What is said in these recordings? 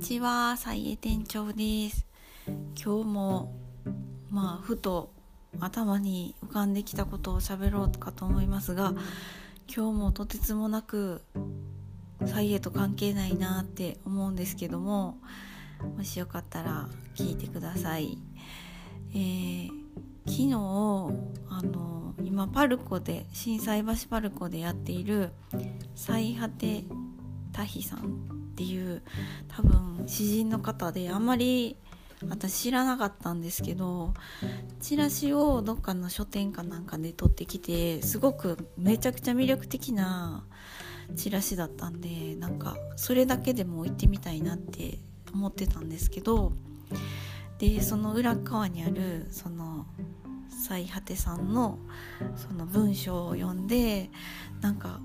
ちは、さいえ店長です。今日もまあふと頭に浮かんできたことを喋ろうかと思いますが、今日もとてつもなくさいえと関係ないなって思うんですけども、もしよかったら聞いてください。えー、昨日あの今パルコで心斎橋パルコでやっている最果てタヒさんっていう多分詩人の方であんまり私知らなかったんですけどチラシをどっかの書店かなんかで取ってきてすごくめちゃくちゃ魅力的なチラシだったんでなんかそれだけでも行ってみたいなって思ってたんですけどでその裏側にあるその最果てさんのその文章を読んでなんか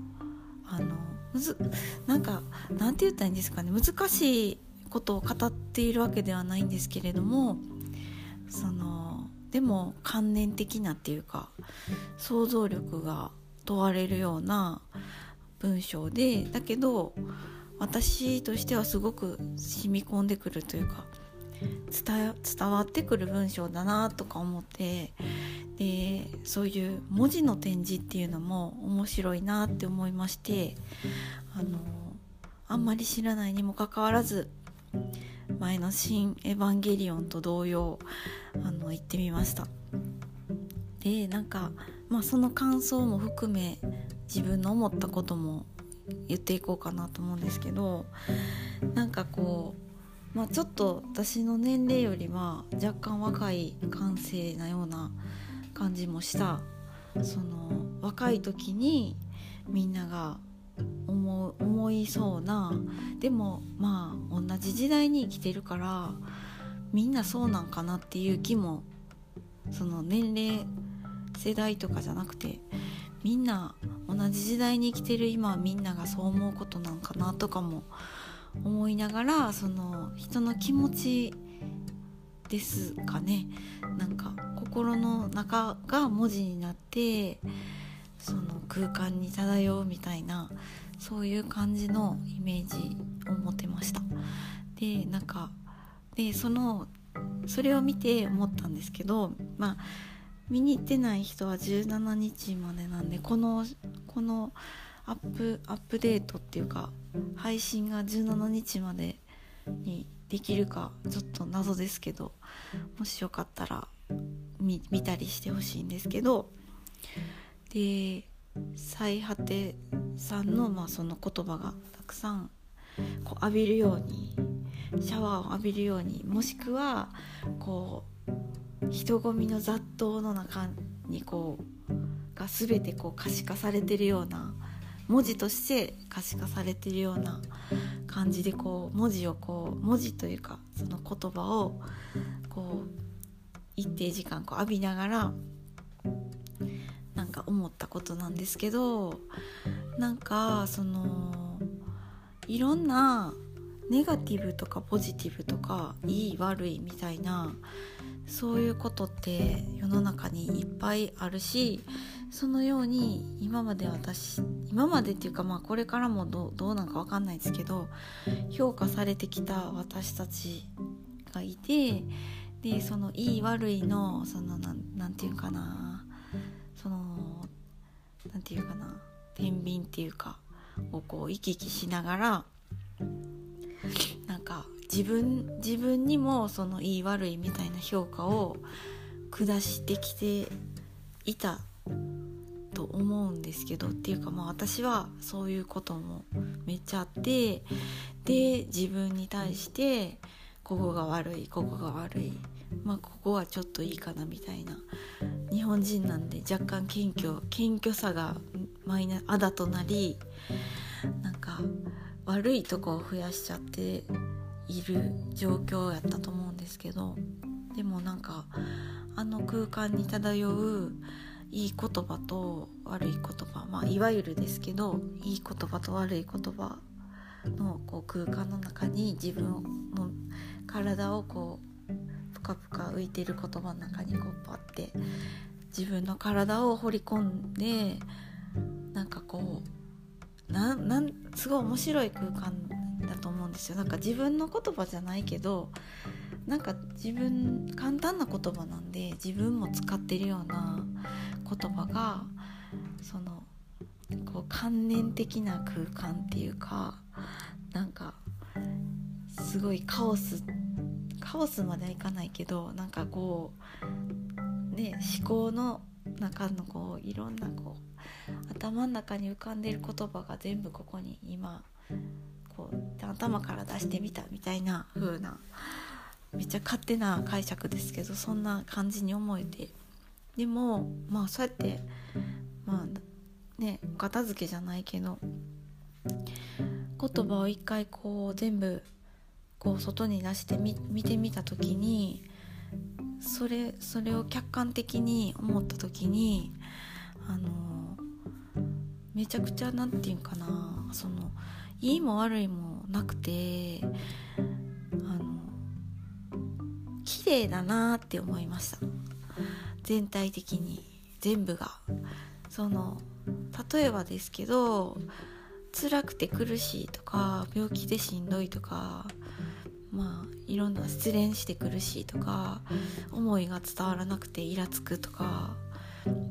むずなんかなんて言ったらいいんですかね。難しいことを語っているわけではないんですけれどもそのでも観念的なっていうか想像力が問われるような文章でだけど私としてはすごく染み込んでくるというか伝わってくる文章だなとか思ってでそういう文字の展示っていうのも面白いなって思いましてあのあんまり知らないにもかかわらず前の「新エヴァンゲリオン」と同様あの行ってみました。でなんか、まあ、その感想も含め自分の思ったことも言っていこうかなと思うんですけどなんかこう、まあ、ちょっと私の年齢よりは若干若い感性なような感じもした。その若い時にみんなが思思いそうなでもまあ同じ時代に生きてるからみんなそうなんかなっていう気もその年齢世代とかじゃなくてみんな同じ時代に生きてる今みんながそう思うことなんかなとかも思いながらその人の気持ちですかね。なんか心の中が文字になってその空間に漂うみたいなそういう感じのイメージを持てました。でなんかでそのそれを見て思ったんですけどまあ見に行ってない人は17日までなんでこのこのアップアップデートっていうか配信が17日までにできるかちょっと謎ですけどもしよかったら見たりしてほしいんですけどで最果てさんの,、まあその言葉がたくさんこう浴びるようにシャワーを浴びるようにもしくはこう人混みの雑踏の中にこうが全てこう可視化されてるような文字として可視化されてるような感じでこう文字をこう文字というかその言葉をこう一定時間こう浴びながらなんか思ったことなんですけどなんかそのいろんなネガティブとかポジティブとかいい悪いみたいなそういうことって世の中にいっぱいあるしそのように今まで私今までっていうかまあこれからもどうなんか分かんないですけど評価されてきた私たちがいてでそのいい悪いのそのなんていうかな。そのなんていうかな。天秤っていうかをこう行き来しながらなんか自分自分にもそのいい悪いみたいな評価を下してきていたと思うんですけどっていうかまあ私はそういうこともめっちゃあってで自分に対してここが悪いここが悪いまあここはちょっといいかなみたいな。日本人なんで若干謙虚謙虚さがマイナあだとなりなんか悪いとこを増やしちゃっている状況やったと思うんですけど。でもなんかあの空間に漂ういい言葉と悪い言葉まあいわゆるですけどいい言葉と悪い言葉のこう空間の中に自分の体をこうかぷか浮いてる言葉の中にこうパッて自分の体を掘り込んでなんかこうなんなんすごい面白い空間だと思うんですよ。なんか自分の言葉じゃないけどなんか自分簡単な言葉なんで自分も使ってるような言葉がそのこう観念的な空間っていうかなんかすごいカオスってカオスまではいかないけどなんかこうね思考の中のこういろんなこう頭の中に浮かんでる言葉が全部ここに今こう頭から出してみたみたいな風なめっちゃ勝手な解釈ですけどそんな感じに思えて。でもまあそうやってまあねお片付けじゃないけど言葉を一回こう全部こう外に出してみ見てみた時にそれそれを客観的に思った時にあのめちゃくちゃ何て言うかなそのいいも悪いもなくてあの綺麗だなって思いました。全体的に全部が。その例えばですけど辛くて苦しいとか病気でしんどいとかまあいろんな失恋して苦しいとか思いが伝わらなくてイラつくとか、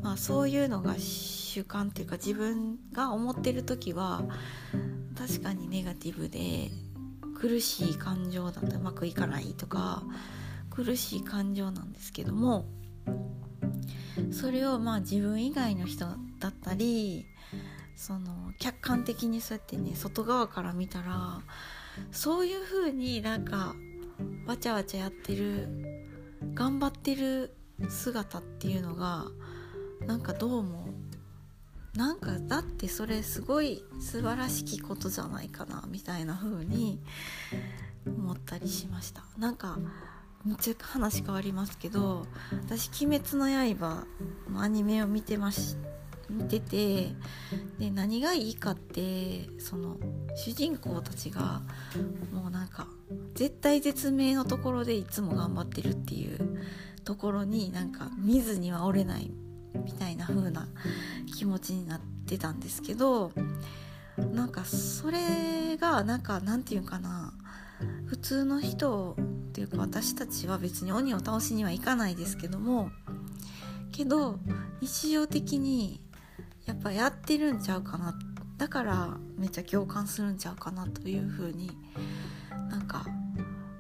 まあ、そういうのが習慣っていうか自分が思ってる時は確かにネガティブで苦しい感情だとうまくいかないとか苦しい感情なんですけどもそれをまあ自分以外の人だったりその客観的にそうやってね外側から見たらそういう風になんかわちゃわちゃやってる頑張ってる姿っていうのがなんかどうもなんかだってそれすごい素晴らしきことじゃないかなみたいな風に思ったりしました。なんかめっちゃ話変わりますけど私「鬼滅の刃」のアニメを見てまし見ててで何がいいかってその主人公たちがもうなんか絶対絶命のところでいつも頑張ってるっていうところになんか見ずには折れないみたいな風な気持ちになってたんですけどなんかそれがなんかなんて言うかな普通の人っていうか私たちは別に鬼を倒しにはいかないですけどもけど日常的にやっぱやってるんちゃうかな。だからめっちゃ共感するんちゃうかなというふうになんか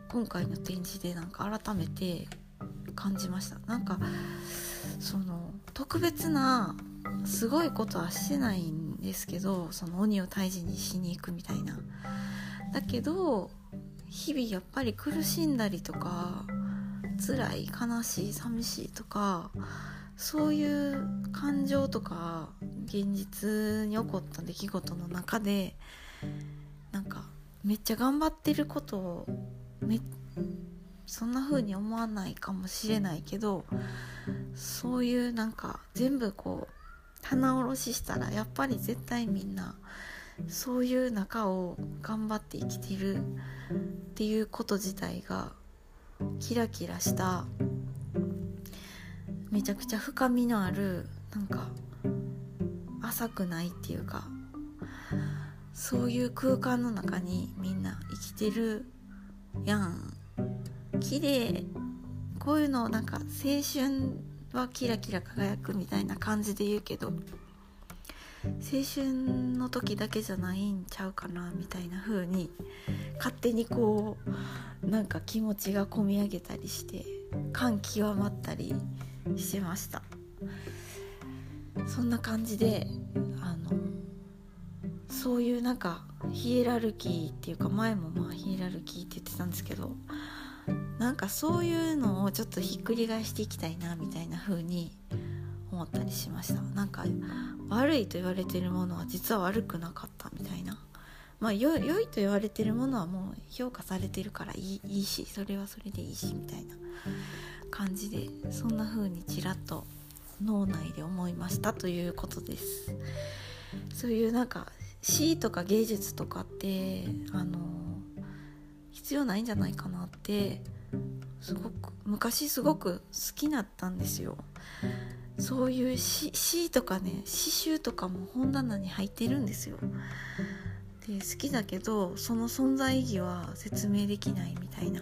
今回の展示でなんか改めて感じました。なんかその特別なすごいことはしてないんですけどその鬼を退治にしに行くみたいな。だけど日々やっぱり苦しんだりとか辛い悲しい寂しいとかそういう感情とか現実に起こった出来事の中でなんかめっちゃ頑張ってることをめそんな風に思わないかもしれないけどそういうなんか全部こう棚卸ししたらやっぱり絶対みんなそういう中を頑張って生きてるっていうこと自体がキラキラしためちゃくちゃ深みのあるなんか浅くないっていうかそういう空間の中にみんな生きてるやん。綺麗。こういうのなんか青春はキラキラ輝くみたいな感じで言うけど青春の時だけじゃないんちゃうかなみたいな風に勝手にこうなんか気持ちがこみ上げたりして感極まったりしました。そんな感じであのそういうなんかヒエラルキーっていうか前もまあヒエラルキーって言ってたんですけどなんかそういうのをちょっとひっくり返していきたいなみたいな風に思ったりしました。なんか悪いと言われてるものは実は悪くなかったみたいな。まあ良いと言われてるものはもう評価されてるからいいいいしそれはそれでいいしみたいな。感じでそんな風にちらっと脳内で思いましたということです。そういうなんか詩とか芸術とかってあの必要ないんじゃないかなってすごく昔すごく好きだったんですよ。そういう詩とかね詩集とかも本棚に入ってるんですよ。で好きだけどその存在意義は説明できないみたいな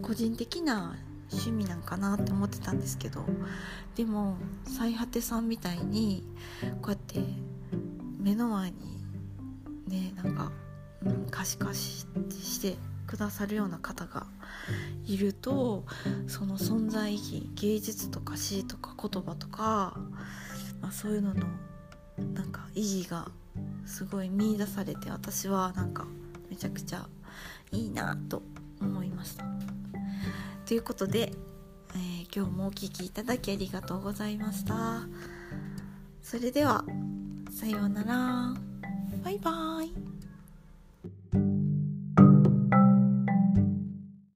個人的な趣味なんかなって思ってたんですけどでも最果てさんみたいにこうやって目の前にねなんか、うん、可視化してくださるような方がいるとその存在意義芸術とか詩とか言葉とか、まあ、そういうののなんか意義がすごい見出されて私はなんかめちゃくちゃいいなと思いました。ということで、えー、今日もお聴きいただきありがとうございました。それではさようなら。バイバーイ。